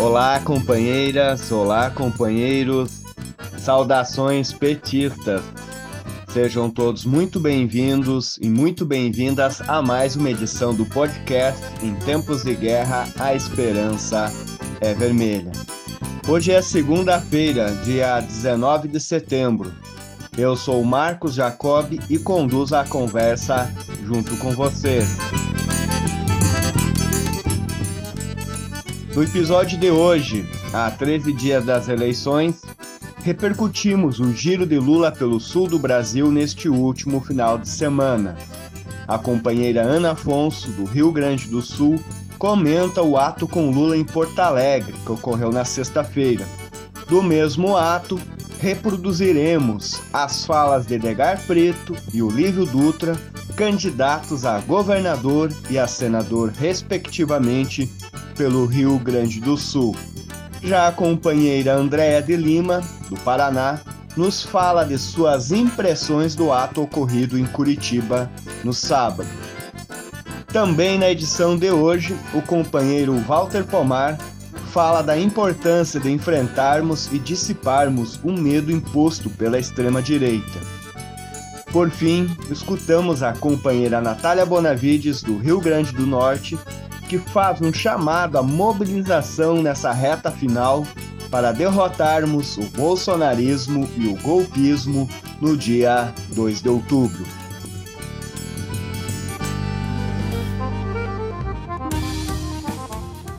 Olá, companheiras, olá, companheiros, saudações petistas. Sejam todos muito bem-vindos e muito bem-vindas a mais uma edição do podcast Em Tempos de Guerra, a Esperança é Vermelha. Hoje é segunda-feira, dia 19 de setembro. Eu sou Marcos Jacob e conduzo a conversa junto com vocês. No episódio de hoje, há 13 dias das eleições, repercutimos o giro de Lula pelo sul do Brasil neste último final de semana. A companheira Ana Afonso, do Rio Grande do Sul, comenta o ato com Lula em Porto Alegre, que ocorreu na sexta-feira. Do mesmo ato, reproduziremos as falas de Edgar Preto e Olívio Dutra, candidatos a governador e a senador, respectivamente, pelo Rio Grande do Sul. Já a companheira Andréa de Lima, do Paraná, nos fala de suas impressões do ato ocorrido em Curitiba no sábado. Também na edição de hoje, o companheiro Walter Pomar fala da importância de enfrentarmos e dissiparmos o medo imposto pela extrema-direita. Por fim, escutamos a companheira Natália Bonavides, do Rio Grande do Norte, que faz um chamado à mobilização nessa reta final para derrotarmos o bolsonarismo e o golpismo no dia 2 de outubro.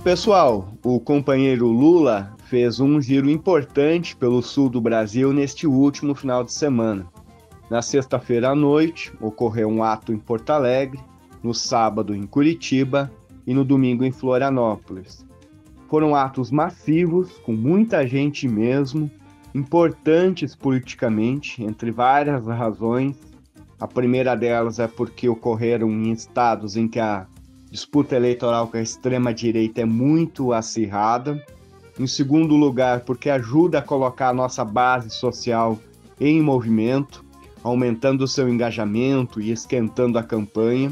Pessoal, o companheiro Lula fez um giro importante pelo sul do Brasil neste último final de semana. Na sexta-feira à noite, ocorreu um ato em Porto Alegre, no sábado em Curitiba e no domingo em Florianópolis. Foram atos massivos, com muita gente mesmo, importantes politicamente, entre várias razões. A primeira delas é porque ocorreram em estados em que a disputa eleitoral com a extrema-direita é muito acirrada. Em segundo lugar, porque ajuda a colocar a nossa base social em movimento, aumentando o seu engajamento e esquentando a campanha.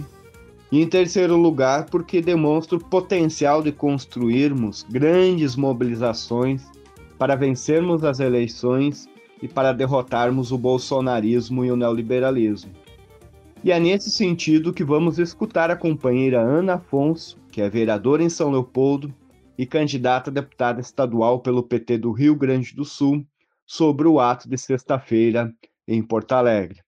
E em terceiro lugar, porque demonstra o potencial de construirmos grandes mobilizações para vencermos as eleições e para derrotarmos o bolsonarismo e o neoliberalismo. E é nesse sentido que vamos escutar a companheira Ana Afonso, que é vereadora em São Leopoldo e candidata a deputada estadual pelo PT do Rio Grande do Sul, sobre o ato de sexta-feira em Porto Alegre.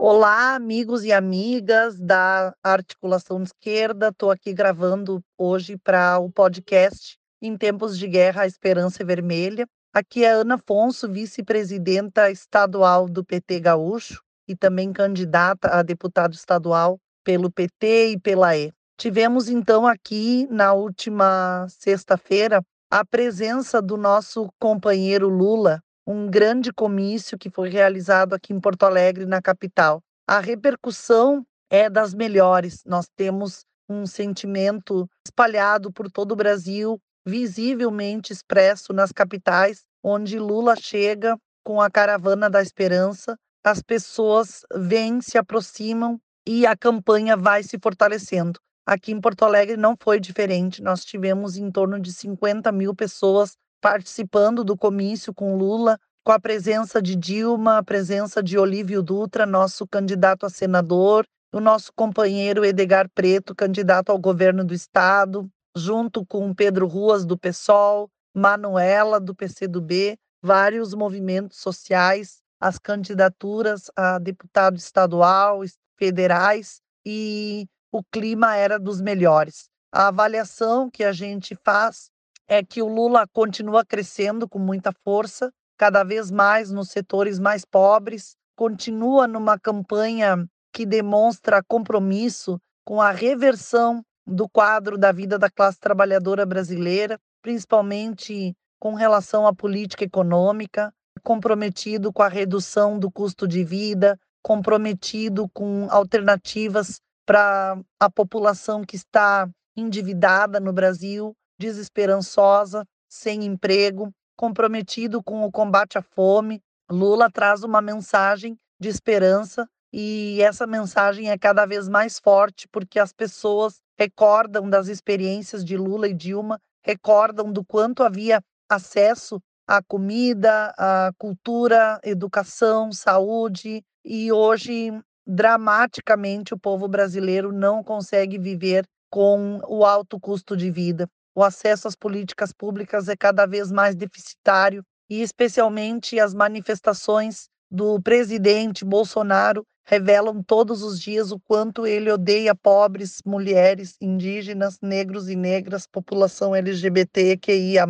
Olá, amigos e amigas da Articulação Esquerda. Estou aqui gravando hoje para o podcast Em Tempos de Guerra, a Esperança Vermelha. Aqui é Ana Afonso, vice-presidenta estadual do PT Gaúcho e também candidata a deputado estadual pelo PT e pela E. Tivemos então aqui na última sexta-feira a presença do nosso companheiro Lula um grande comício que foi realizado aqui em Porto Alegre, na capital. A repercussão é das melhores. Nós temos um sentimento espalhado por todo o Brasil, visivelmente expresso nas capitais, onde Lula chega com a caravana da esperança, as pessoas vêm, se aproximam e a campanha vai se fortalecendo. Aqui em Porto Alegre não foi diferente. Nós tivemos em torno de 50 mil pessoas participando do comício com Lula, com a presença de Dilma, a presença de Olívio Dutra, nosso candidato a senador, o nosso companheiro Edgar Preto, candidato ao governo do estado, junto com Pedro Ruas do PSOL, Manuela do PCdoB, vários movimentos sociais, as candidaturas a deputado estadual, federais e o clima era dos melhores. A avaliação que a gente faz é que o Lula continua crescendo com muita força, cada vez mais nos setores mais pobres, continua numa campanha que demonstra compromisso com a reversão do quadro da vida da classe trabalhadora brasileira, principalmente com relação à política econômica, comprometido com a redução do custo de vida, comprometido com alternativas para a população que está endividada no Brasil, desesperançosa, sem emprego, comprometido com o combate à fome. Lula traz uma mensagem de esperança e essa mensagem é cada vez mais forte porque as pessoas recordam das experiências de Lula e Dilma, recordam do quanto havia acesso à comida, à cultura, educação, saúde, e hoje, dramaticamente, o povo brasileiro não consegue viver com o alto custo de vida. O acesso às políticas públicas é cada vez mais deficitário e, especialmente, as manifestações do presidente Bolsonaro revelam todos os dias o quanto ele odeia pobres, mulheres, indígenas, negros e negras, população LGBTQIA+,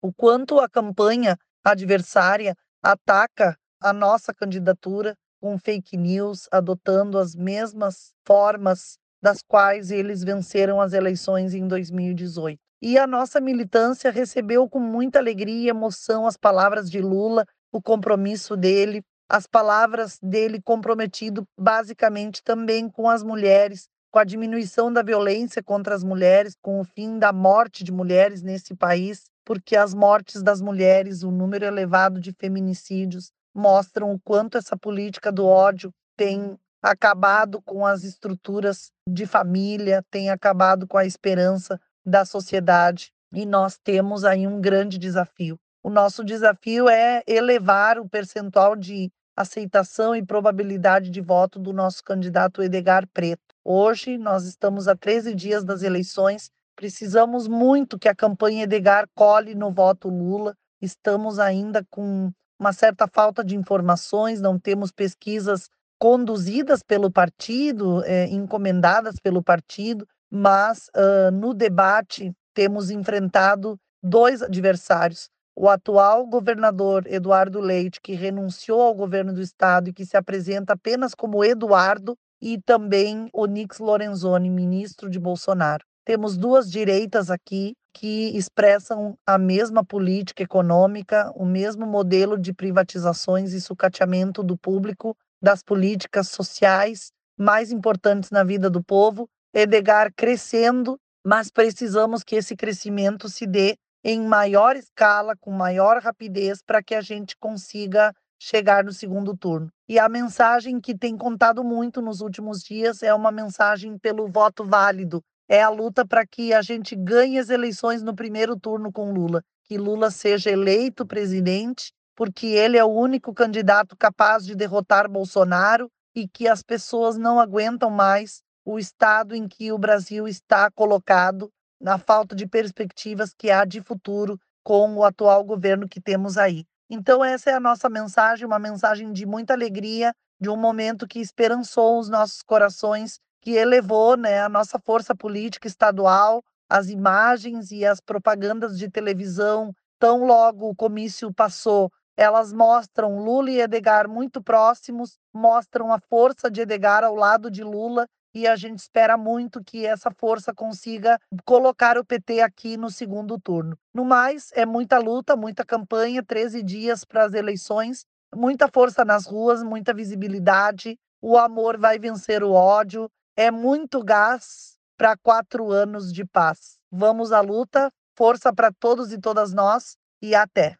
o quanto a campanha adversária ataca a nossa candidatura com fake news, adotando as mesmas formas das quais eles venceram as eleições em 2018. E a nossa militância recebeu com muita alegria e emoção as palavras de Lula, o compromisso dele, as palavras dele comprometido basicamente também com as mulheres, com a diminuição da violência contra as mulheres, com o fim da morte de mulheres nesse país, porque as mortes das mulheres, o número elevado de feminicídios, mostram o quanto essa política do ódio tem acabado com as estruturas de família, tem acabado com a esperança da sociedade. E nós temos aí um grande desafio. O nosso desafio é elevar o percentual de aceitação e probabilidade de voto do nosso candidato Edgar Preto. Hoje, nós estamos a 13 dias das eleições, precisamos muito que a campanha Edgar cole no voto Lula. Estamos ainda com uma certa falta de informações, não temos pesquisas conduzidas pelo partido, é, encomendadas pelo partido, mas uh, no debate temos enfrentado dois adversários. O atual governador Eduardo Leite, que renunciou ao governo do estado e que se apresenta apenas como Eduardo, e também Onix Lorenzoni, ministro de Bolsonaro. Temos duas direitas aqui que expressam a mesma política econômica, o mesmo modelo de privatizações e sucateamento do público das políticas sociais mais importantes na vida do povo. Edgar crescendo, mas precisamos que esse crescimento se dê em maior escala, com maior rapidez, para que a gente consiga chegar no segundo turno. E a mensagem que tem contado muito nos últimos dias é uma mensagem pelo voto válido, é a luta para que a gente ganhe as eleições no primeiro turno com Lula, que Lula seja eleito presidente, porque ele é o único candidato capaz de derrotar Bolsonaro e que as pessoas não aguentam mais o estado em que o Brasil está colocado, na falta de perspectivas que há de futuro com o atual governo que temos aí. Então, essa é a nossa mensagem, uma mensagem de muita alegria, de um momento que esperançou os nossos corações que elevou né, a nossa força política estadual, as imagens e as propagandas de televisão, tão logo o comício passou, elas mostram Lula e Edgar muito próximos, mostram a força de Edgar ao lado de Lula e a gente espera muito que essa força consiga colocar o PT aqui no segundo turno. No mais, é muita luta, muita campanha, 13 dias para as eleições, muita força nas ruas, muita visibilidade. O amor vai vencer o ódio, é muito gás para quatro anos de paz. Vamos à luta, força para todos e todas nós e até.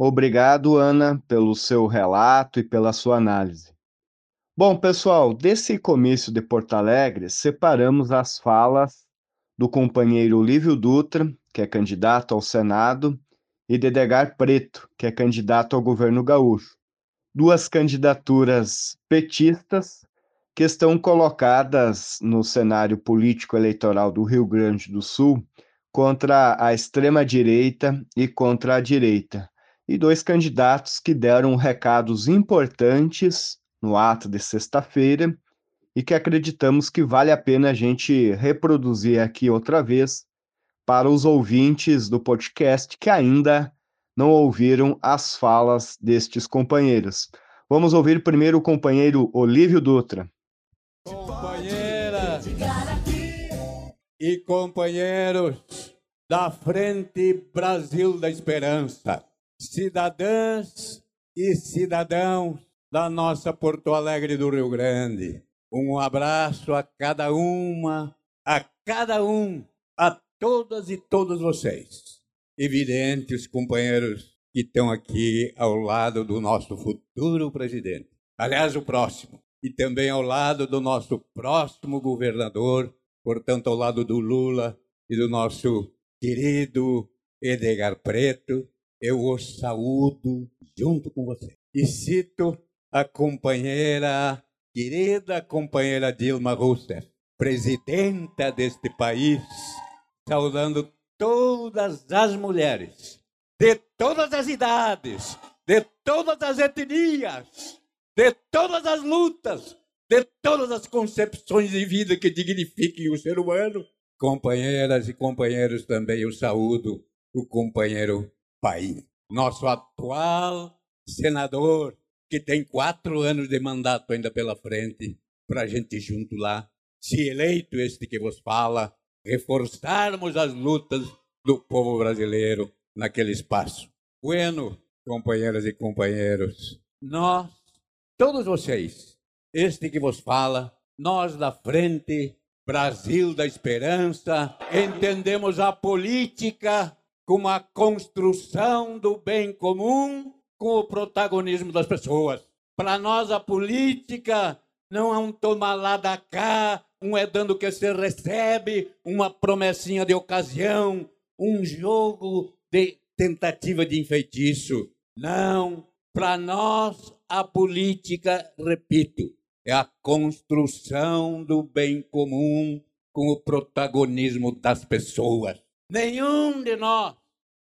Obrigado, Ana, pelo seu relato e pela sua análise. Bom, pessoal, desse comício de Porto Alegre, separamos as falas do companheiro Olívio Dutra, que é candidato ao Senado, e de Edgar Preto, que é candidato ao governo gaúcho. Duas candidaturas petistas que estão colocadas no cenário político eleitoral do Rio Grande do Sul contra a extrema-direita e contra a direita. E dois candidatos que deram recados importantes no ato de sexta-feira e que acreditamos que vale a pena a gente reproduzir aqui outra vez para os ouvintes do podcast que ainda não ouviram as falas destes companheiros. Vamos ouvir primeiro o companheiro Olívio Dutra companheira e companheiros da Frente Brasil da Esperança, cidadãs e cidadãos da nossa Porto Alegre do Rio Grande. Um abraço a cada uma, a cada um, a todas e todos vocês. Evidentes companheiros que estão aqui ao lado do nosso futuro presidente. Aliás, o próximo e também ao lado do nosso próximo governador, portanto, ao lado do Lula e do nosso querido Edgar Preto, eu o saúdo junto com você. E cito a companheira, querida companheira Dilma Rousseff, presidenta deste país, saudando todas as mulheres, de todas as idades, de todas as etnias, de todas as lutas, de todas as concepções de vida que dignifiquem o ser humano. Companheiras e companheiros também, eu saúdo o companheiro Paim, nosso atual senador, que tem quatro anos de mandato ainda pela frente, para a gente junto lá, se eleito este que vos fala, reforçarmos as lutas do povo brasileiro naquele espaço. Bueno, companheiras e companheiros, nós, todos vocês, este que vos fala, nós da frente Brasil da Esperança, entendemos a política como a construção do bem comum com o protagonismo das pessoas. Para nós, a política não é um tomar lá da cá, um é dando o que você recebe, uma promessinha de ocasião, um jogo de tentativa de enfeitiço. Não. Para nós, a política, repito, é a construção do bem comum com o protagonismo das pessoas. Nenhum de nós,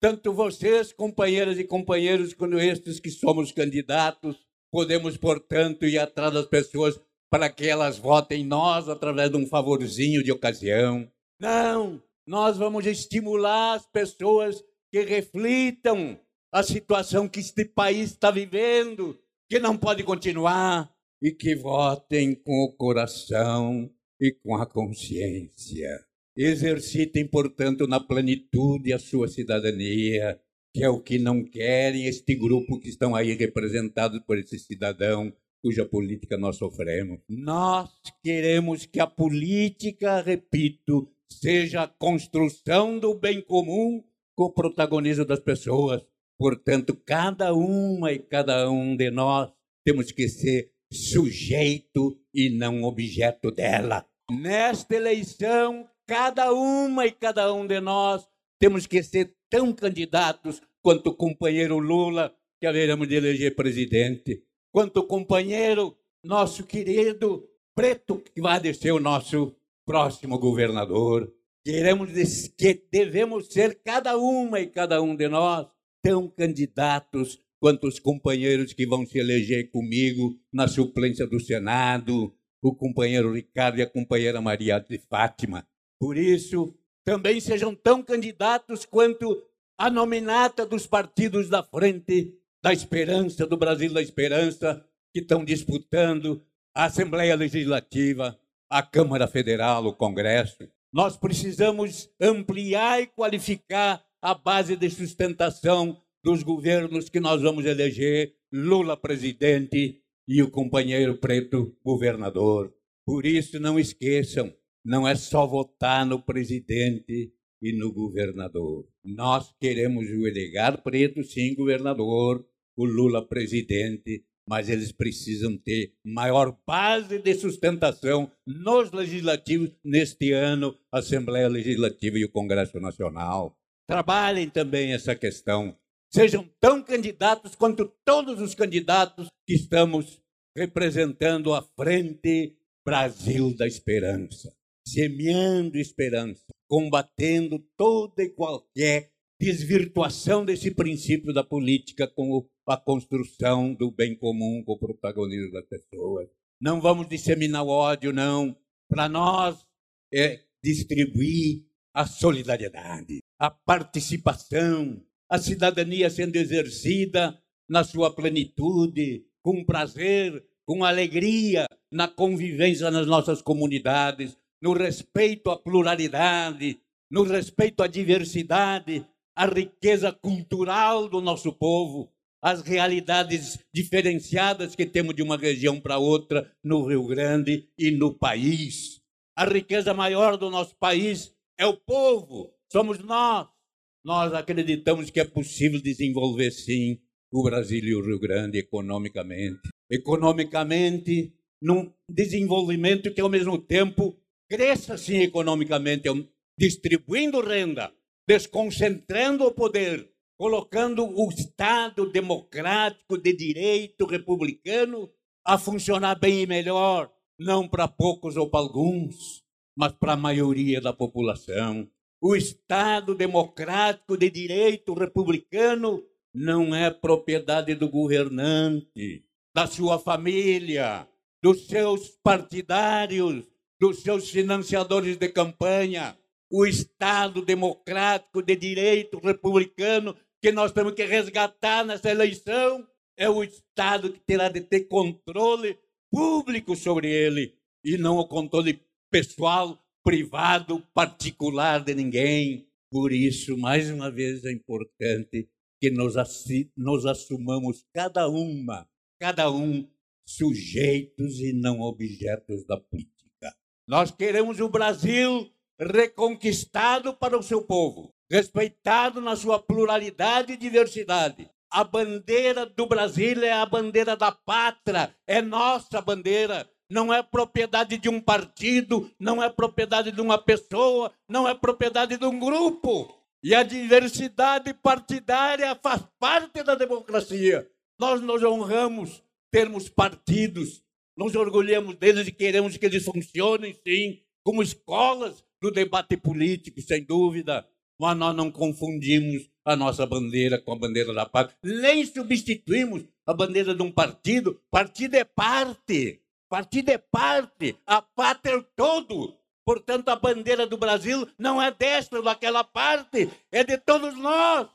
tanto vocês, companheiras e companheiros, quanto estes que somos candidatos, podemos, portanto, ir atrás das pessoas para que elas votem nós através de um favorzinho de ocasião. Não, nós vamos estimular as pessoas que reflitam a situação que este país está vivendo, que não pode continuar, e que votem com o coração e com a consciência. Exercitem, portanto, na plenitude a sua cidadania, que é o que não querem este grupo que estão aí representados por esse cidadão cuja política nós sofremos. Nós queremos que a política, repito, seja a construção do bem comum com o protagonismo das pessoas. Portanto, cada uma e cada um de nós temos que ser sujeito e não objeto dela. Nesta eleição, cada uma e cada um de nós temos que ser tão candidatos quanto o companheiro Lula, que haveremos de eleger presidente quanto companheiro, nosso querido Preto, que vai ser o nosso próximo governador. Queremos que devemos ser cada uma e cada um de nós tão candidatos quanto os companheiros que vão se eleger comigo na suplência do Senado, o companheiro Ricardo e a companheira Maria de Fátima. Por isso, também sejam tão candidatos quanto a nominata dos partidos da frente da esperança, do Brasil da esperança, que estão disputando a Assembleia Legislativa, a Câmara Federal, o Congresso. Nós precisamos ampliar e qualificar a base de sustentação dos governos que nós vamos eleger, Lula presidente e o companheiro preto governador. Por isso, não esqueçam, não é só votar no presidente e no governador. Nós queremos o Edgar Preto, sim, governador, o Lula presidente, mas eles precisam ter maior base de sustentação nos legislativos neste ano, Assembleia Legislativa e o Congresso Nacional. Trabalhem também essa questão. Sejam tão candidatos quanto todos os candidatos que estamos representando a frente Brasil da Esperança, semeando esperança, combatendo toda e qualquer desvirtuação desse princípio da política com a construção do bem comum com o protagonismo das pessoas. Não vamos disseminar o ódio, não. Para nós é distribuir a solidariedade, a participação, a cidadania sendo exercida na sua plenitude, com prazer, com alegria, na convivência nas nossas comunidades, no respeito à pluralidade, no respeito à diversidade, à riqueza cultural do nosso povo, às realidades diferenciadas que temos de uma região para outra no Rio Grande e no país. A riqueza maior do nosso país é o povo, somos nós. Nós acreditamos que é possível desenvolver, sim, o Brasil e o Rio Grande economicamente. Economicamente, num desenvolvimento que, ao mesmo tempo, cresça sim economicamente, distribuindo renda, desconcentrando o poder, colocando o Estado democrático de direito republicano a funcionar bem e melhor, não para poucos ou para alguns, mas para a maioria da população. O Estado democrático de direito republicano não é propriedade do governante, da sua família, dos seus partidários, dos seus financiadores de campanha. O Estado democrático de direito republicano que nós temos que resgatar nessa eleição é o Estado que terá de ter controle público sobre ele e não o controle pessoal, privado, particular de ninguém. Por isso, mais uma vez, é importante que nos, nos assumamos cada uma, cada um, sujeitos e não objetos da política. Nós queremos o Brasil reconquistado para o seu povo, respeitado na sua pluralidade e diversidade. A bandeira do Brasil é a bandeira da pátria, é nossa bandeira. Não é propriedade de um partido, não é propriedade de uma pessoa, não é propriedade de um grupo. E a diversidade partidária faz parte da democracia. Nós nos honramos termos partidos, nos orgulhamos deles e queremos que eles funcionem, sim, como escolas do debate político, sem dúvida. Mas nós não confundimos a nossa bandeira com a bandeira da pátria, nem substituímos a bandeira de um partido. Partido é parte, partido é parte, a pátria é todo. Portanto, a bandeira do Brasil não é desta daquela parte, é de todos nós.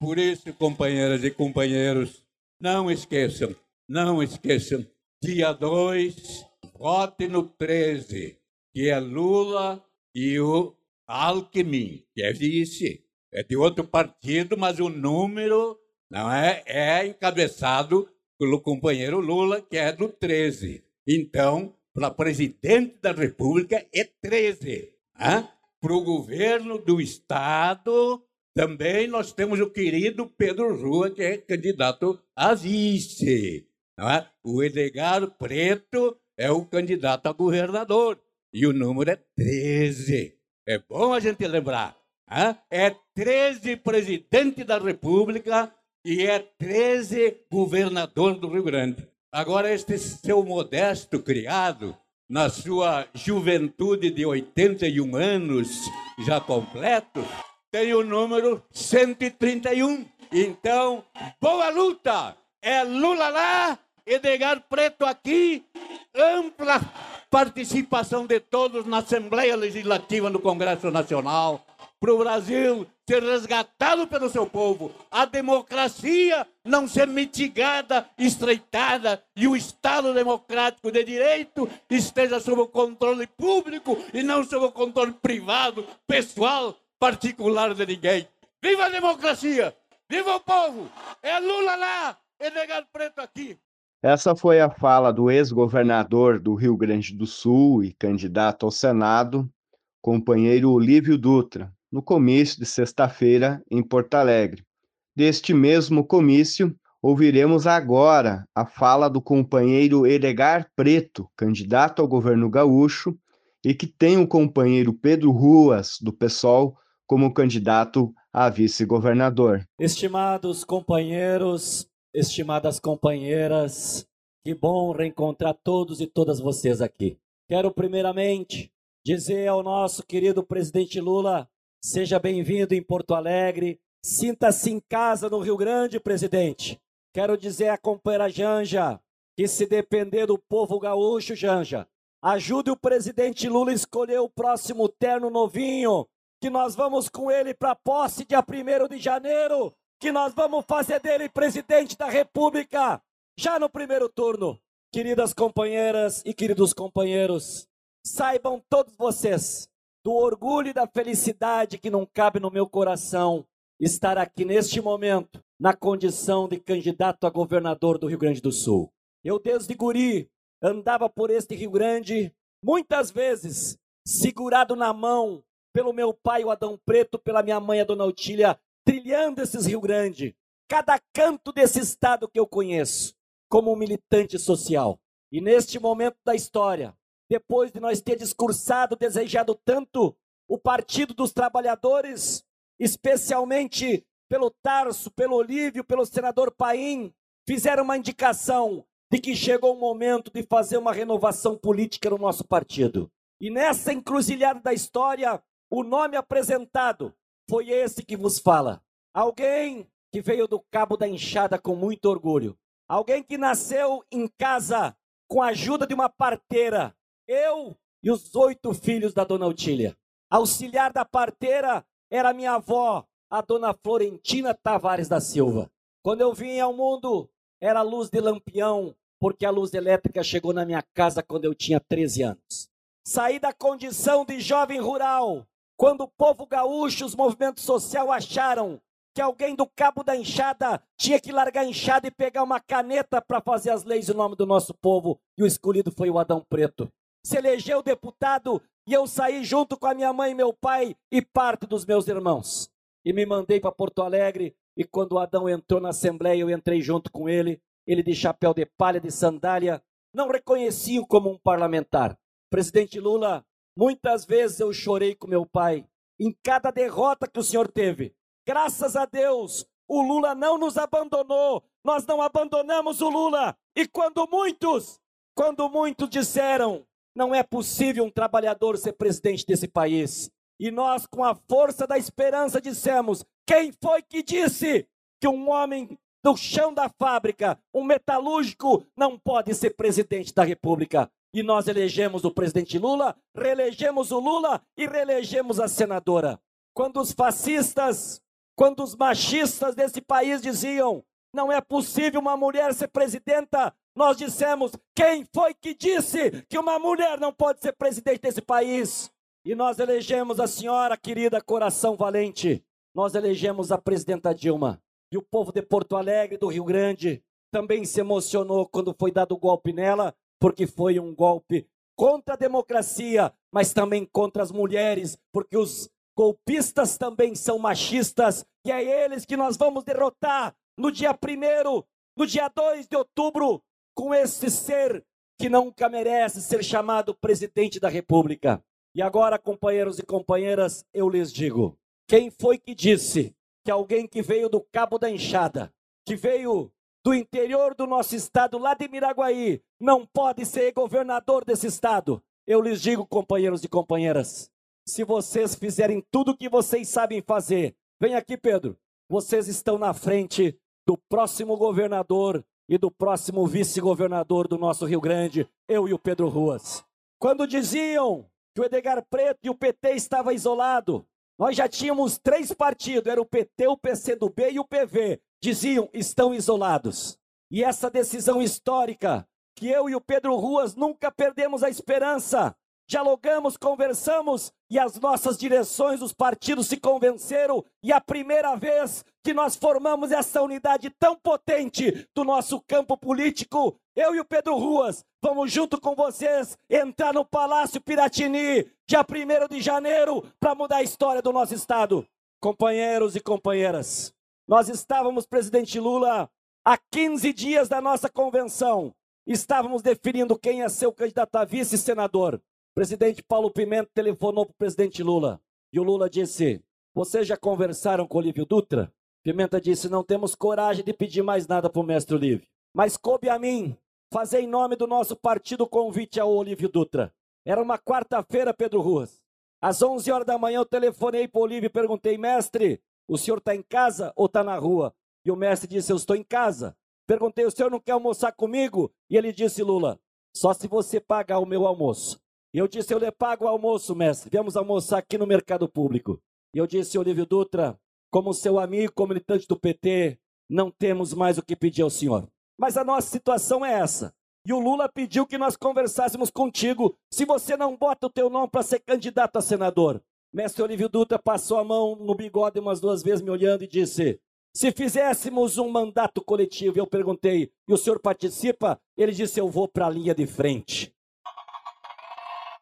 Por isso, companheiras e companheiros, não esqueçam, não esqueçam Dia 2, vote no 13, que é Lula e o Alckmin, que é vice. É de outro partido, mas o número não é, é encabeçado pelo companheiro Lula, que é do 13. Então, para presidente da República é 13. Para o governo do Estado, também nós temos o querido Pedro Rua, que é candidato a vice. É? O Edgar Preto é o candidato a governador. E o número é 13. É bom a gente lembrar. É 13 presidente da República e é 13 governador do Rio Grande. Agora, este seu modesto criado, na sua juventude de 81 anos já completo, tem o número 131. Então, boa luta! É Lula lá, Edgar Preto aqui, ampla participação de todos na Assembleia Legislativa no Congresso Nacional, para o Brasil ser resgatado pelo seu povo, a democracia não ser mitigada, estreitada e o Estado democrático de direito esteja sob o controle público e não sob o controle privado, pessoal, particular de ninguém. Viva a democracia! Viva o povo! É Lula lá! Edgar Preto aqui! Essa foi a fala do ex-governador do Rio Grande do Sul e candidato ao Senado, companheiro Olívio Dutra, no comício de sexta-feira em Porto Alegre. Deste mesmo comício, ouviremos agora a fala do companheiro Edgar Preto, candidato ao governo gaúcho, e que tem o companheiro Pedro Ruas, do PSOL, como candidato a vice-governador. Estimados companheiros, estimadas companheiras, que bom reencontrar todos e todas vocês aqui. Quero primeiramente dizer ao nosso querido presidente Lula, seja bem-vindo em Porto Alegre, sinta-se em casa no Rio Grande, presidente. Quero dizer à companheira Janja que se depender do povo gaúcho, Janja, ajude o presidente Lula a escolher o próximo terno novinho, que nós vamos com ele para a posse dia 1 de janeiro que nós vamos fazer dele presidente da República já no primeiro turno. Queridas companheiras e queridos companheiros, saibam todos vocês do orgulho e da felicidade que não cabe no meu coração estar aqui neste momento na condição de candidato a governador do Rio Grande do Sul. Eu desde guri andava por este Rio Grande muitas vezes segurado na mão pelo meu pai o Adão Preto, pela minha mãe a Dona Otília trilhando esses Rio Grande, cada canto desse estado que eu conheço, como um militante social. E neste momento da história, depois de nós ter discursado, desejado tanto o Partido dos Trabalhadores, especialmente pelo Tarso, pelo Olívio, pelo senador Paim, fizeram uma indicação de que chegou o momento de fazer uma renovação política no nosso partido. E nessa encruzilhada da história, o nome apresentado foi esse que vos fala. Alguém que veio do Cabo da Enxada com muito orgulho. Alguém que nasceu em casa com a ajuda de uma parteira. Eu e os oito filhos da dona Otília. Auxiliar da parteira era minha avó, a dona Florentina Tavares da Silva. Quando eu vim ao mundo, era luz de lampião, porque a luz elétrica chegou na minha casa quando eu tinha 13 anos. Saí da condição de jovem rural, quando o povo gaúcho, os movimentos sociais acharam que alguém do cabo da enxada tinha que largar a enxada e pegar uma caneta para fazer as leis em nome do nosso povo, e o escolhido foi o Adão Preto. Se elegeu deputado e eu saí junto com a minha mãe meu pai e parte dos meus irmãos. E me mandei para Porto Alegre, e quando o Adão entrou na Assembleia, eu entrei junto com ele, ele de chapéu de palha, de sandália, não reconheci-o como um parlamentar. Presidente Lula, muitas vezes eu chorei com meu pai, em cada derrota que o senhor teve, Graças a Deus, o Lula não nos abandonou, nós não abandonamos o Lula. E quando muitos, quando muitos disseram, não é possível um trabalhador ser presidente desse país. E nós, com a força da esperança, dissemos: quem foi que disse que um homem do chão da fábrica, um metalúrgico, não pode ser presidente da República? E nós elegemos o presidente Lula, reelegemos o Lula e reelegemos a senadora. Quando os fascistas quando os machistas desse país diziam: não é possível uma mulher ser presidenta, nós dissemos: quem foi que disse que uma mulher não pode ser presidente desse país? E nós elegemos a senhora querida Coração Valente, nós elegemos a presidenta Dilma. E o povo de Porto Alegre, do Rio Grande, também se emocionou quando foi dado o golpe nela, porque foi um golpe contra a democracia, mas também contra as mulheres, porque os Golpistas também são machistas e é eles que nós vamos derrotar no dia 1 no dia 2 de outubro, com esse ser que nunca merece ser chamado presidente da República. E agora, companheiros e companheiras, eu lhes digo: quem foi que disse que alguém que veio do Cabo da Enxada, que veio do interior do nosso estado, lá de Miraguaí, não pode ser governador desse estado? Eu lhes digo, companheiros e companheiras, se vocês fizerem tudo o que vocês sabem fazer. Vem aqui, Pedro. Vocês estão na frente do próximo governador e do próximo vice-governador do nosso Rio Grande, eu e o Pedro Ruas. Quando diziam que o Edgar Preto e o PT estavam isolados, nós já tínhamos três partidos, era o PT, o PCdoB e o PV. Diziam, estão isolados. E essa decisão histórica, que eu e o Pedro Ruas nunca perdemos a esperança, dialogamos, conversamos e as nossas direções, os partidos se convenceram e a primeira vez que nós formamos essa unidade tão potente do nosso campo político, eu e o Pedro Ruas, vamos junto com vocês entrar no Palácio Piratini, dia 1 de janeiro, para mudar a história do nosso estado. Companheiros e companheiras, nós estávamos, presidente Lula, há 15 dias da nossa convenção, estávamos definindo quem ia ser o candidato a vice-senador presidente Paulo Pimenta telefonou para o presidente Lula e o Lula disse: Vocês já conversaram com o Olívio Dutra? Pimenta disse: Não temos coragem de pedir mais nada para o mestre Olívio. Mas coube a mim fazer em nome do nosso partido convite ao Olívio Dutra. Era uma quarta-feira, Pedro Ruas. Às 11 horas da manhã eu telefonei para o Olívio e perguntei: Mestre, o senhor está em casa ou está na rua? E o mestre disse: Eu estou em casa. Perguntei: O senhor não quer almoçar comigo? E ele disse: Lula, só se você pagar o meu almoço. E eu disse, eu lhe pago o almoço, mestre. Viemos almoçar aqui no mercado público. E eu disse, Olívio Dutra, como seu amigo, como militante do PT, não temos mais o que pedir ao senhor. Mas a nossa situação é essa. E o Lula pediu que nós conversássemos contigo, se você não bota o teu nome para ser candidato a senador. Mestre Olívio Dutra passou a mão no bigode umas duas vezes me olhando e disse: se fizéssemos um mandato coletivo, eu perguntei, e o senhor participa? Ele disse: eu vou para a linha de frente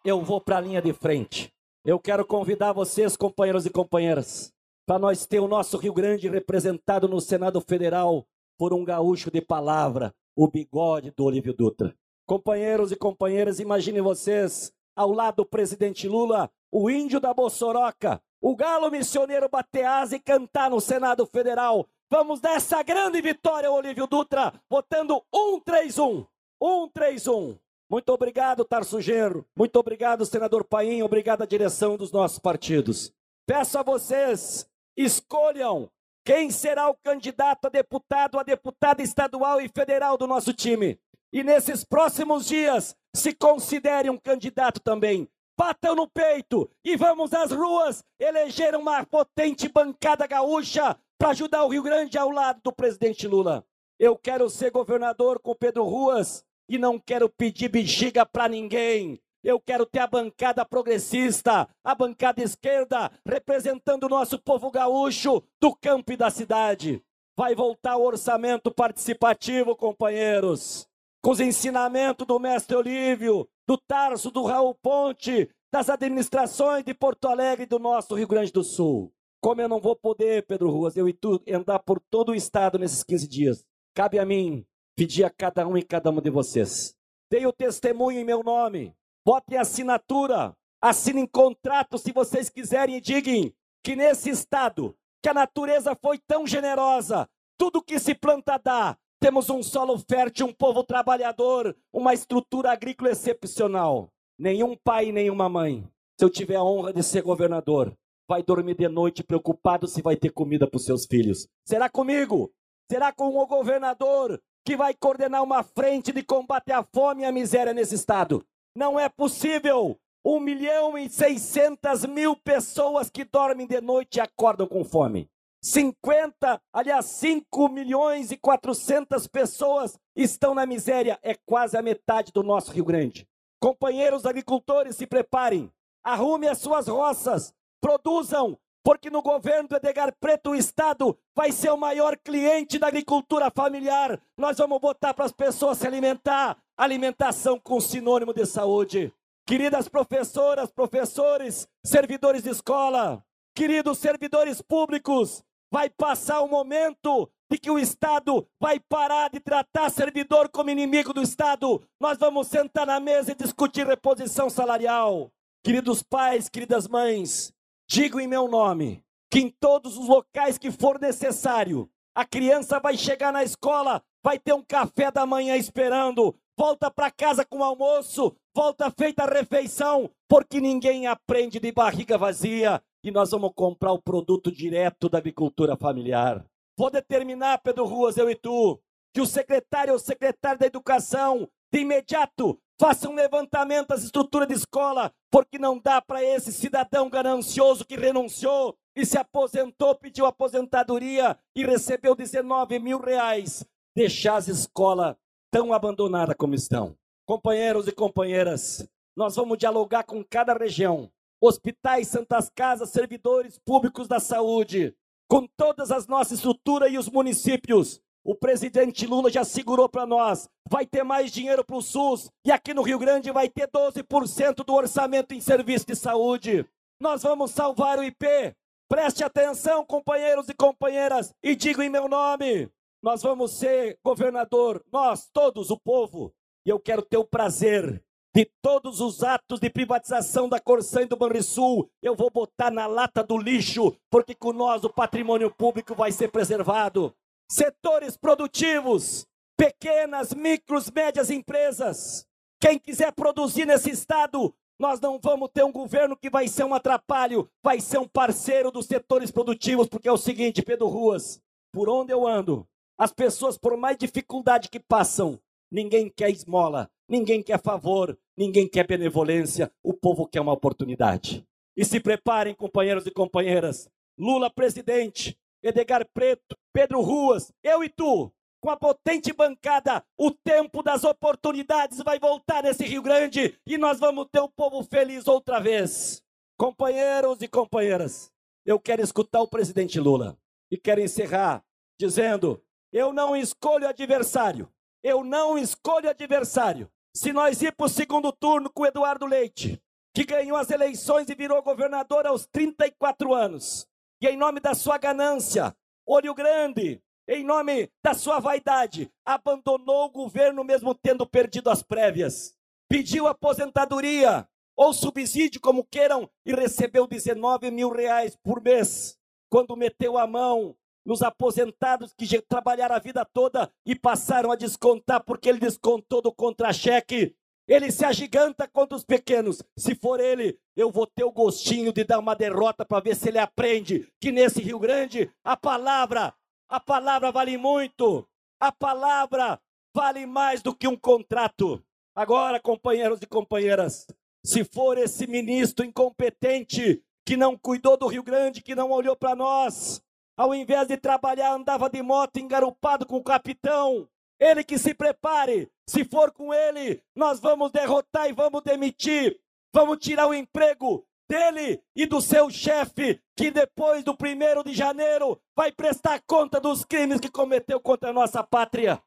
eu vou para a linha de frente. Eu quero convidar vocês, companheiros e companheiras, para nós ter o nosso Rio Grande representado no Senado Federal por um gaúcho de palavra, o bigode do Olívio Dutra. Companheiros e companheiras, imaginem vocês, ao lado do presidente Lula, o índio da Bossoroca, o galo missioneiro bater asa e cantar no Senado Federal. Vamos dessa grande vitória, Olívio Dutra, votando 131. 131. Muito obrigado, Tarso Genro. Muito obrigado, senador Paim. Obrigado à direção dos nossos partidos. Peço a vocês, escolham quem será o candidato a deputado, a deputada estadual e federal do nosso time. E nesses próximos dias, se considere um candidato também. Batam no peito e vamos às ruas eleger uma potente bancada gaúcha para ajudar o Rio Grande ao lado do presidente Lula. Eu quero ser governador com Pedro Ruas e não quero pedir bexiga para ninguém. Eu quero ter a bancada progressista, a bancada esquerda, representando o nosso povo gaúcho do campo e da cidade. Vai voltar o orçamento participativo, companheiros, com os ensinamentos do mestre Olívio, do Tarso, do Raul Ponte, das administrações de Porto Alegre e do nosso Rio Grande do Sul. Como eu não vou poder, Pedro Ruas, eu e tu, andar por todo o estado nesses 15 dias, cabe a mim pedir a cada um e cada uma de vocês. Dei o testemunho em meu nome, botem assinatura, assinem contrato se vocês quiserem e digam que nesse estado, que a natureza foi tão generosa, tudo que se planta dá, temos um solo fértil, um povo trabalhador, uma estrutura agrícola excepcional. Nenhum pai nenhuma mãe, se eu tiver a honra de ser governador, vai dormir de noite preocupado se vai ter comida para os seus filhos. Será comigo? Será com o governador que vai coordenar uma frente de combate à fome e à miséria nesse estado? Não é possível. Um milhão e seiscentas mil pessoas que dormem de noite e acordam com fome. 50, aliás, 5 milhões e 400 pessoas estão na miséria. É quase a metade do nosso Rio Grande. Companheiros agricultores, se preparem. Arrume as suas roças. Produzam. Porque no governo do Edgar Preto, o Estado vai ser o maior cliente da agricultura familiar. Nós vamos botar para as pessoas se alimentar. Alimentação com sinônimo de saúde. Queridas professoras, professores, servidores de escola, queridos servidores públicos, vai passar o momento de que o Estado vai parar de tratar servidor como inimigo do Estado. Nós vamos sentar na mesa e discutir reposição salarial. Queridos pais, queridas mães, digo em meu nome que em todos os locais que for necessário, a criança vai chegar na escola, vai ter um café da manhã esperando, volta para casa com almoço, volta feita a refeição, porque ninguém aprende de barriga vazia e nós vamos comprar o produto direto da agricultura familiar. Vou determinar, Pedro Ruas, eu e tu, que o secretário ou secretário da educação, de imediato, faça um levantamento das estruturas de escola, porque não dá para esse cidadão ganancioso que renunciou e se aposentou, pediu aposentadoria e recebeu 19 mil reais, deixar as escolas tão abandonadas como estão. Companheiros e companheiras, nós vamos dialogar com cada região, hospitais, santas casas, servidores públicos da saúde, com todas as nossas estruturas e os municípios. O presidente Lula já segurou para nós. Vai ter mais dinheiro para o SUS. E aqui no Rio Grande vai ter 12% do orçamento em serviço de saúde. Nós vamos salvar o IP. Preste atenção, companheiros e companheiras, e digo em meu nome: nós vamos ser governador, nós, todos, o povo. E eu quero ter o prazer de todos os atos de privatização da Corsã e do Banrisul, eu vou botar na lata do lixo, porque com nós o patrimônio público vai ser preservado. Setores produtivos, pequenas, micros, médias empresas. Quem quiser produzir nesse estado, nós não vamos ter um governo que vai ser um atrapalho, vai ser um parceiro dos setores produtivos, porque é o seguinte, Pedro Ruas, por onde eu ando, as pessoas, por mais dificuldade que passam, ninguém quer esmola, ninguém quer favor, ninguém quer benevolência, o povo quer uma oportunidade. E se preparem, companheiros e companheiras. Lula presidente, Edgar Preto, Pedro Ruas, eu e tu, com a potente bancada, o tempo das oportunidades vai voltar nesse Rio Grande e nós vamos ter o povo feliz outra vez. Companheiros e companheiras, eu quero escutar o presidente Lula e quero encerrar dizendo: eu não escolho adversário, eu não escolho adversário. Se nós ir para o segundo turno com Eduardo Leite, que ganhou as eleições e virou governador aos 34 anos, e em nome da sua ganância, olho grande, em nome da sua vaidade, abandonou o governo mesmo tendo perdido as prévias, pediu aposentadoria, ou subsídio, como queiram, e recebeu 19 mil reais por mês, quando meteu a mão nos aposentados que trabalharam a vida toda e passaram a descontar porque ele descontou do contra-cheque. Ele se agiganta contra os pequenos. Se for ele, eu vou ter o gostinho de dar uma derrota para ver se ele aprende que nesse Rio Grande a palavra, a palavra vale muito. A palavra vale mais do que um contrato. Agora, companheiros e companheiras, se for esse ministro incompetente que não cuidou do Rio Grande, que não olhou para nós, ao invés de trabalhar, andava de moto engarupado com o capitão. Ele que se prepare. Se for com ele, nós vamos derrotar e vamos demitir. Vamos tirar o emprego dele e do seu chefe, que depois do primeiro de janeiro vai prestar conta dos crimes que cometeu contra a nossa pátria.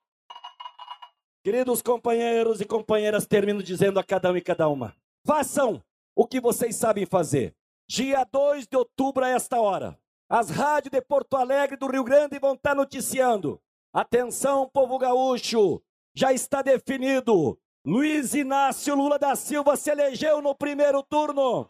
Queridos companheiros e companheiras, termino dizendo a cada um e cada uma: façam o que vocês sabem fazer. Dia 2 de outubro, a esta hora, as rádios de Porto Alegre do Rio Grande vão estar noticiando. Atenção, povo gaúcho, já está definido. Luiz Inácio Lula da Silva se elegeu no primeiro turno.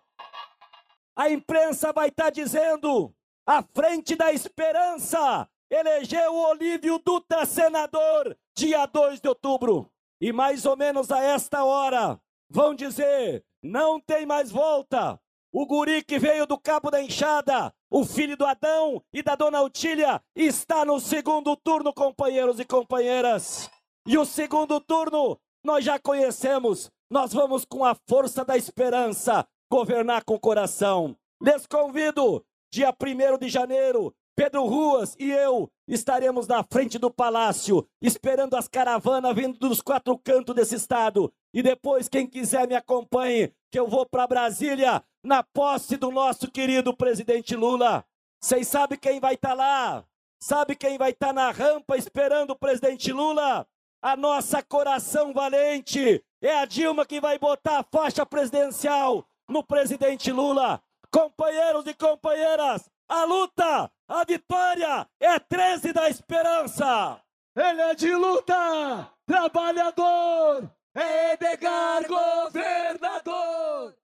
A imprensa vai estar dizendo: à frente da esperança, elegeu o Olívio Dutra senador, dia 2 de outubro. E mais ou menos a esta hora, vão dizer: não tem mais volta. O guri que veio do Cabo da Enxada, o filho do Adão e da dona Otília, está no segundo turno, companheiros e companheiras. E o segundo turno nós já conhecemos. Nós vamos com a força da esperança governar com o coração. Les convido, dia 1 de janeiro, Pedro Ruas e eu estaremos na frente do palácio, esperando as caravanas vindo dos quatro cantos desse estado. E depois, quem quiser me acompanhe, que eu vou para Brasília na posse do nosso querido presidente Lula. Vocês sabem quem vai estar tá lá? Sabe quem vai estar tá na rampa esperando o presidente Lula? A nossa coração valente. É a Dilma que vai botar a faixa presidencial no presidente Lula. Companheiros e companheiras, a luta, a vitória é 13 da esperança. Ele é de luta, trabalhador, é Edgar governador.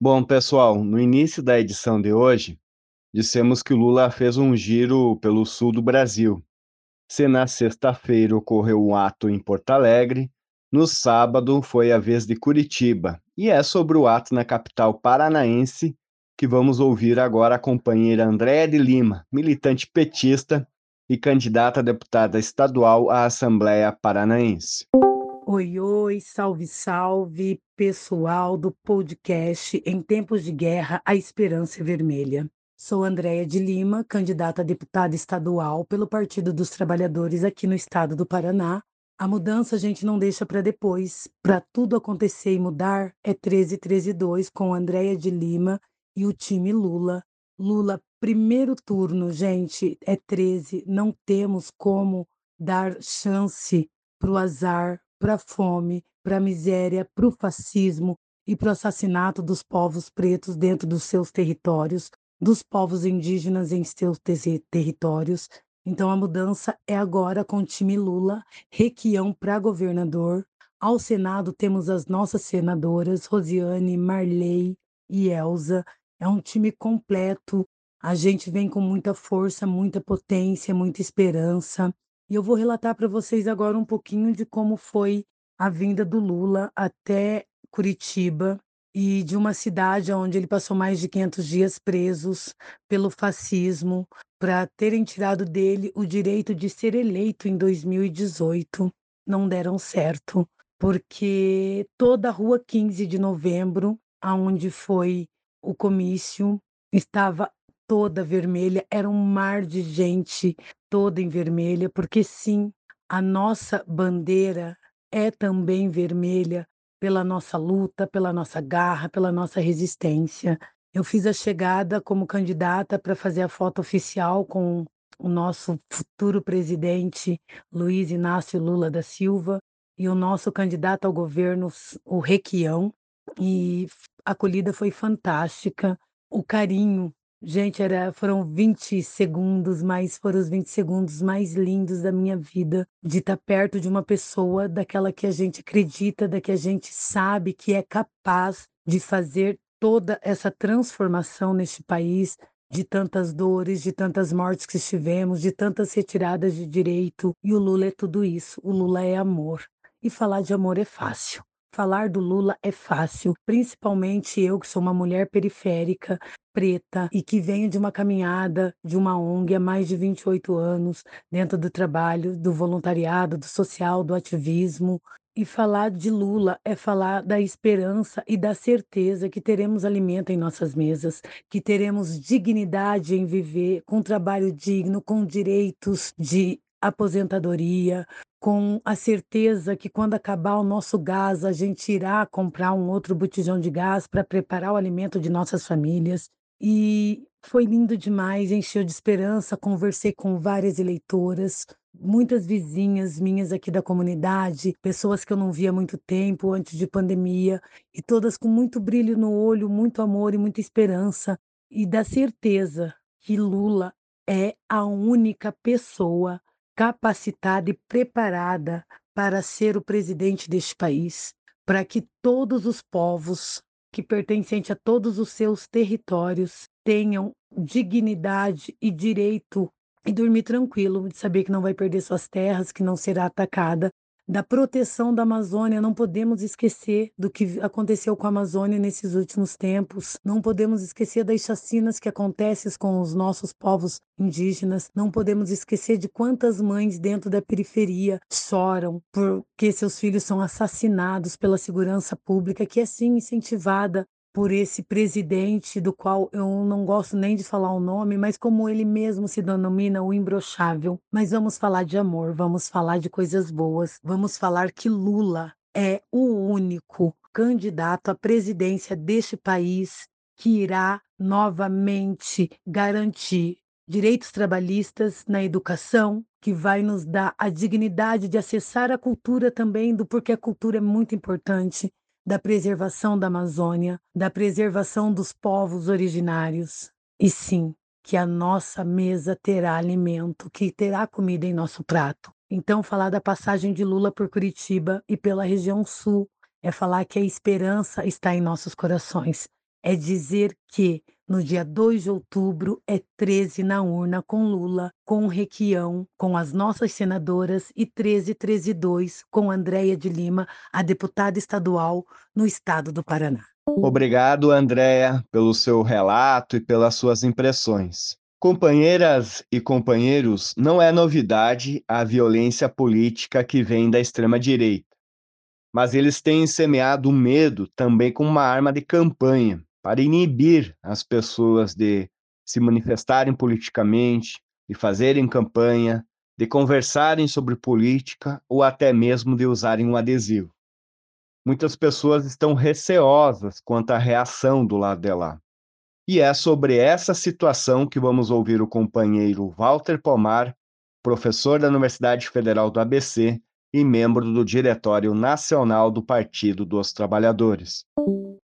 Bom, pessoal, no início da edição de hoje, dissemos que o Lula fez um giro pelo sul do Brasil. Se na sexta-feira ocorreu um ato em Porto Alegre, no sábado foi a vez de Curitiba, e é sobre o ato na capital paranaense que vamos ouvir agora a companheira Andréa de Lima, militante petista e candidata a deputada estadual à Assembleia Paranaense. Oi, oi, salve, salve, pessoal do podcast Em Tempos de Guerra, a Esperança Vermelha. Sou Andréia de Lima, candidata a deputada estadual pelo Partido dos Trabalhadores aqui no estado do Paraná. A mudança a gente não deixa para depois. Para tudo acontecer e mudar, é 13-13-2 com Andréia de Lima e o time Lula. Lula, primeiro turno, gente, é 13. Não temos como dar chance para o azar, para a fome, para a miséria, para o fascismo e para o assassinato dos povos pretos dentro dos seus territórios, dos povos indígenas em seus territórios. Então a mudança é agora com o time Lula, Requião para governador. Ao Senado temos as nossas senadoras, Rosiane, Marley e Elza. É um time completo. A gente vem com muita força, muita potência, muita esperança. E eu vou relatar para vocês agora um pouquinho de como foi a vinda do Lula até Curitiba e de uma cidade onde ele passou mais de 500 dias presos pelo fascismo para terem tirado dele o direito de ser eleito em 2018. Não deram certo, porque toda a rua 15 de novembro, aonde foi o comício, estava toda vermelha, era um mar de gente toda em vermelha, porque sim, a nossa bandeira é também vermelha pela nossa luta, pela nossa garra, pela nossa resistência. Eu fiz a chegada como candidata para fazer a foto oficial com o nosso futuro presidente Luiz Inácio Lula da Silva e o nosso candidato ao governo, o Requião, e a acolhida foi fantástica. O carinho Gente, era foram 20 segundos, mas foram os 20 segundos mais lindos da minha vida, de estar perto de uma pessoa daquela que a gente acredita, da que a gente sabe que é capaz de fazer toda essa transformação neste país, de tantas dores, de tantas mortes que tivemos, de tantas retiradas de direito. E o Lula é tudo isso. O Lula é amor. E falar de amor é fácil. Falar do Lula é fácil, principalmente eu que sou uma mulher periférica, preta e que venho de uma caminhada de uma ONG há mais de 28 anos, dentro do trabalho, do voluntariado, do social, do ativismo. E falar de Lula é falar da esperança e da certeza que teremos alimento em nossas mesas, que teremos dignidade em viver, com trabalho digno, com direitos de aposentadoria, com a certeza que quando acabar o nosso gás, a gente irá comprar um outro botijão de gás para preparar o alimento de nossas famílias. E foi lindo demais, encheu de esperança. Conversei com várias eleitoras, muitas vizinhas minhas aqui da comunidade, pessoas que eu não via há muito tempo, antes de pandemia, e todas com muito brilho no olho, muito amor e muita esperança, e da certeza que Lula é a única pessoa capacitada e preparada para ser o presidente deste país, para que todos os povos que pertencem a todos os seus territórios tenham dignidade e direito e dormir tranquilo de saber que não vai perder suas terras, que não será atacada da proteção da Amazônia. Não podemos esquecer do que aconteceu com a Amazônia nesses últimos tempos. Não podemos esquecer das chacinas que acontecem com os nossos povos indígenas. Não podemos esquecer de quantas mães dentro da periferia choram porque seus filhos são assassinados pela segurança pública, que é sim incentivada por esse presidente, do qual eu não gosto nem de falar o nome, mas como ele mesmo se denomina, o imbrochável. Mas vamos falar de amor, vamos falar de coisas boas, vamos falar que Lula é o único candidato à presidência deste país que irá novamente garantir direitos trabalhistas na educação, que vai nos dar a dignidade de acessar a cultura também, do porque a cultura é muito importante, da preservação da Amazônia, da preservação dos povos originários. E sim, que a nossa mesa terá alimento, que terá comida em nosso prato. Então, falar da passagem de Lula por Curitiba e pela região sul é falar que a esperança está em nossos corações. É dizer que no dia 2 de outubro é 13 na urna com Lula, com Requião, com as nossas senadoras e 13, 13 2 com Andréia de Lima, a deputada estadual no estado do Paraná. Obrigado, Andréia, pelo seu relato e pelas suas impressões. Companheiras e companheiros, não é novidade a violência política que vem da extrema-direita, mas eles têm semeado o medo também com uma arma de campanha para inibir as pessoas de se manifestarem politicamente, de fazerem campanha, de conversarem sobre política ou até mesmo de usarem um adesivo. Muitas pessoas estão receosas quanto à reação do lado de lá. E é sobre essa situação que vamos ouvir o companheiro Walter Pomar, professor da Universidade Federal do ABC e membro do Diretório Nacional do Partido dos Trabalhadores.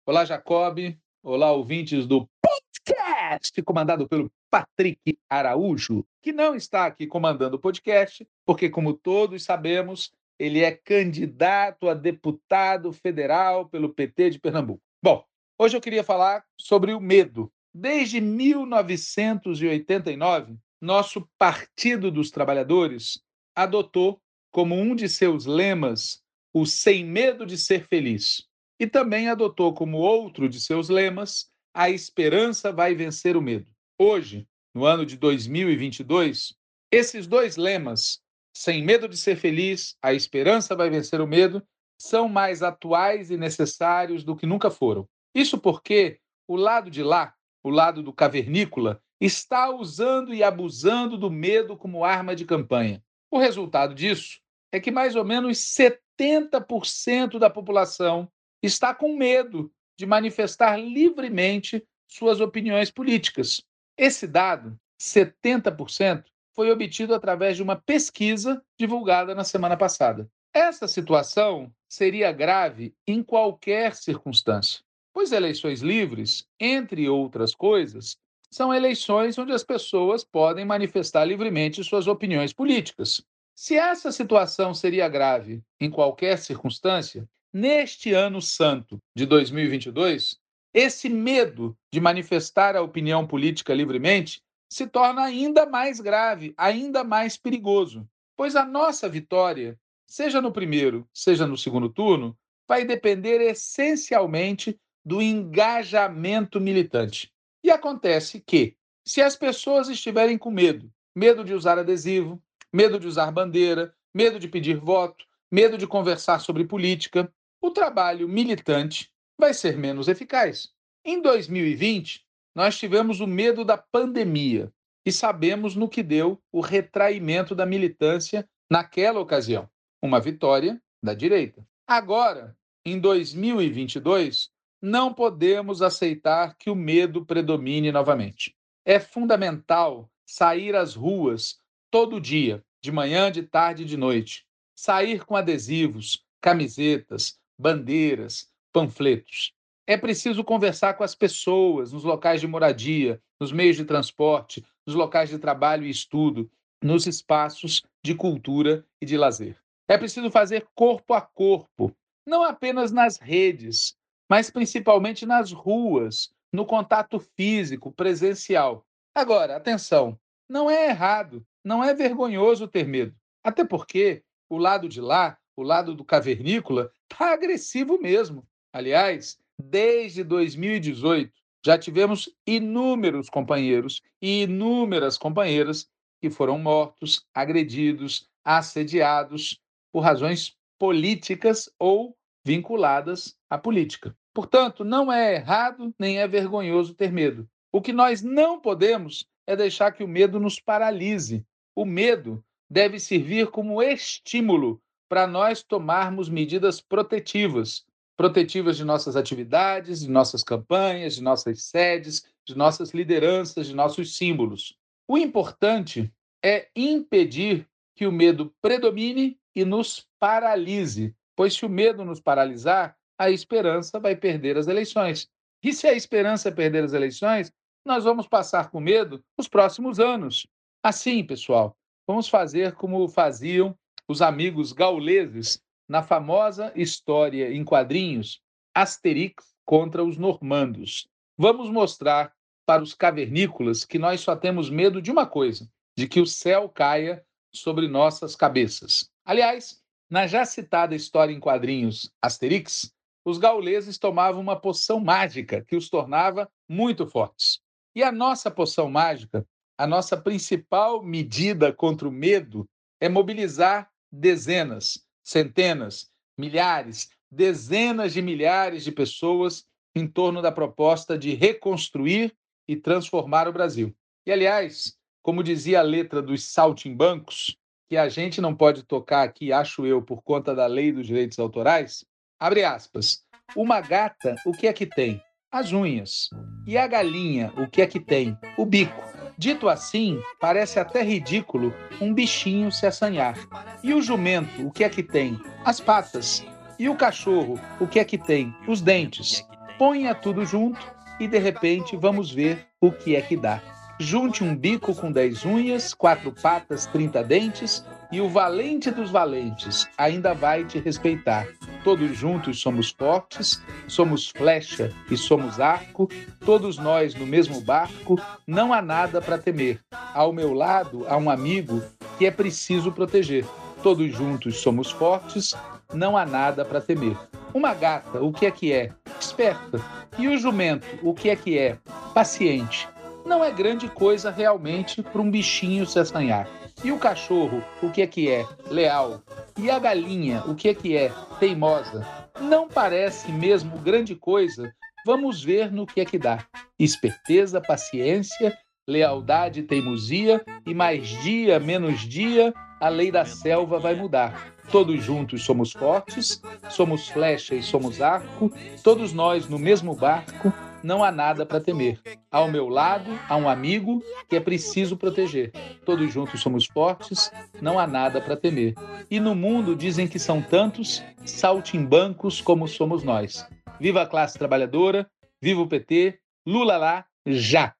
Olá, Jacob. Olá, ouvintes do podcast, comandado pelo Patrick Araújo, que não está aqui comandando o podcast, porque, como todos sabemos, ele é candidato a deputado federal pelo PT de Pernambuco. Bom, hoje eu queria falar sobre o medo. Desde 1989, nosso Partido dos Trabalhadores adotou como um de seus lemas o sem medo de ser feliz e também adotou como outro de seus lemas: a esperança vai vencer o medo. Hoje, no ano de 2022, esses dois lemas, sem medo de ser feliz, a esperança vai vencer o medo, são mais atuais e necessários do que nunca foram. Isso porque o lado de lá, o lado do cavernícola, está usando e abusando do medo como arma de campanha. O resultado disso é que mais ou menos 70% da população está com medo de manifestar livremente suas opiniões políticas. Esse dado, 70%, foi obtido através de uma pesquisa divulgada na semana passada. Essa situação seria grave em qualquer circunstância, pois eleições livres, entre outras coisas, são eleições onde as pessoas podem manifestar livremente suas opiniões políticas. Se essa situação seria grave em qualquer circunstância, neste ano santo de 2022, esse medo de manifestar a opinião política livremente se torna ainda mais grave, ainda mais perigoso, pois a nossa vitória, seja no primeiro, seja no segundo turno, vai depender essencialmente do engajamento militante. E acontece que, se as pessoas estiverem com medo, medo de usar adesivo, medo de usar bandeira, medo de pedir voto, medo de conversar sobre política, o trabalho militante vai ser menos eficaz. Em 2020, nós tivemos o medo da pandemia e sabemos no que deu o retraimento da militância naquela ocasião uma vitória da direita. Agora, em 2022, não podemos aceitar que o medo predomine novamente. É fundamental sair às ruas todo dia, de manhã, de tarde e de noite. Sair com adesivos, camisetas, bandeiras, panfletos. É preciso conversar com as pessoas nos locais de moradia, nos meios de transporte, nos locais de trabalho e estudo, nos espaços de cultura e de lazer. É preciso fazer corpo a corpo, não apenas nas redes, mas principalmente nas ruas, no contato físico, presencial. Agora, atenção, não é errado, não é vergonhoso ter medo. Até porque o lado de lá, o lado do cavernícola, está agressivo mesmo. Aliás, desde 2018, já tivemos inúmeros companheiros e inúmeras companheiras que foram mortos, agredidos, assediados por razões políticas ou vinculadas à política. Portanto, não é errado nem é vergonhoso ter medo. O que nós não podemos é deixar que o medo nos paralise. O medo deve servir como estímulo para nós tomarmos medidas protetivas protetivas de nossas atividades, de nossas campanhas, de nossas sedes, de nossas lideranças, de nossos símbolos. O importante é impedir que o medo predomine e nos paralise, pois se o medo nos paralisar, a esperança vai perder as eleições. E se a esperança perder as eleições, nós vamos passar com medo os próximos anos. Assim, pessoal, vamos fazer como faziam os amigos gauleses na famosa história em quadrinhos Asterix contra os normandos. Vamos mostrar para os cavernícolas que nós só temos medo de uma coisa: de que o céu caia sobre nossas cabeças. Aliás, na já citada história em quadrinhos Asterix, os gauleses tomavam uma poção mágica que os tornava muito fortes. E a nossa poção mágica, a nossa principal medida contra o medo, é mobilizar dezenas, centenas, milhares, dezenas de milhares de pessoas em torno da proposta de reconstruir e transformar o Brasil. E, aliás, como dizia a letra dos Saltimbancos, que a gente não pode tocar aqui, acho eu, por conta da lei dos direitos autorais, abre aspas. Uma gata, o que é que tem? As unhas. E a galinha, o que é que tem? O bico. Dito assim, parece até ridículo um bichinho se assanhar. E o jumento, o que é que tem? As patas. E o cachorro, o que é que tem? Os dentes. Ponha tudo junto e de repente vamos ver o que é que dá. Junte um bico com dez unhas, quatro patas, trinta dentes, e o valente dos valentes ainda vai te respeitar. Todos juntos somos fortes, somos flecha e somos arco, todos nós no mesmo barco, não há nada para temer. Ao meu lado há um amigo que é preciso proteger. Todos juntos somos fortes, não há nada para temer. Uma gata, o que é que é? Esperta. E o jumento, o que é que é? Paciente não é grande coisa realmente para um bichinho se assanhar. E o cachorro, o que é que é? Leal. E a galinha, o que é que é? Teimosa. Não parece mesmo grande coisa. Vamos ver no que é que dá. Esperteza, paciência, lealdade teimosia, e mais dia, menos dia, a lei da selva vai mudar. Todos juntos somos fortes, somos flecha e somos arco, todos nós no mesmo barco, não há nada para temer. Ao meu lado há um amigo que é preciso proteger. Todos juntos somos fortes, não há nada para temer. E no mundo dizem que são tantos saltimbancos como somos nós. Viva a classe trabalhadora, viva o PT, Lula lá, já!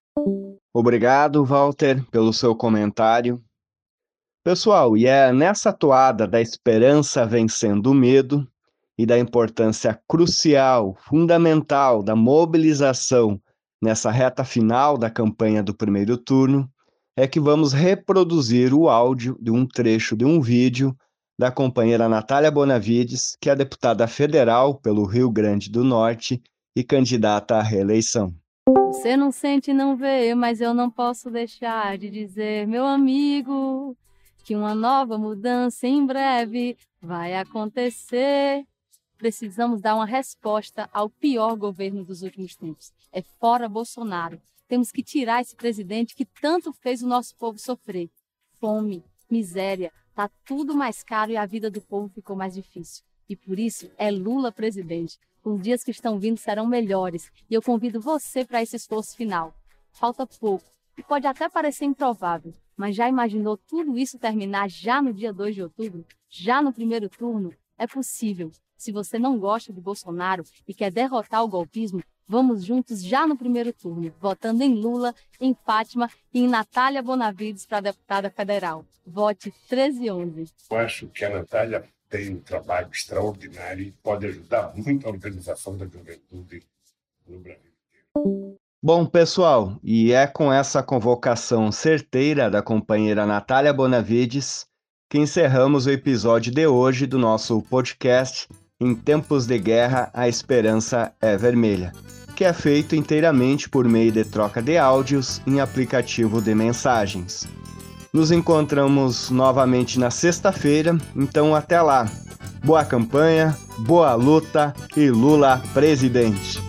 Obrigado, Walter, pelo seu comentário. Pessoal, e é nessa toada da esperança vencendo o medo e da importância crucial, fundamental da mobilização nessa reta final da campanha do primeiro turno, é que vamos reproduzir o áudio de um trecho de um vídeo da companheira Natália Bonavides, que é deputada federal pelo Rio Grande do Norte e candidata à reeleição. Você não sente e não vê, mas eu não posso deixar de dizer, meu amigo, que uma nova mudança em breve vai acontecer. Precisamos dar uma resposta ao pior governo dos últimos tempos. É fora Bolsonaro. Temos que tirar esse presidente que tanto fez o nosso povo sofrer. Fome, miséria, tá tudo mais caro e a vida do povo ficou mais difícil. E por isso é Lula presidente. Os dias que estão vindo serão melhores e eu convido você para esse esforço final. Falta pouco e pode até parecer improvável, mas já imaginou tudo isso terminar já no dia 2 de outubro? Já no primeiro turno? É possível. Se você não gosta de Bolsonaro e quer derrotar o golpismo, vamos juntos já no primeiro turno, votando em Lula, em Fátima e em Natália Bonavides para deputada federal. Vote 1311. Eu acho que a Natália tem um trabalho extraordinário e pode ajudar muito a organização da juventude no Brasil inteiro. Bom, pessoal, e é com essa convocação certeira da companheira Natália Bonavides que encerramos o episódio de hoje do nosso podcast Em Tempos de Guerra, a Esperança é Vermelha, que é feito inteiramente por meio de troca de áudios em aplicativo de mensagens. Nos encontramos novamente na sexta-feira, então até lá. Boa campanha, boa luta e Lula presidente!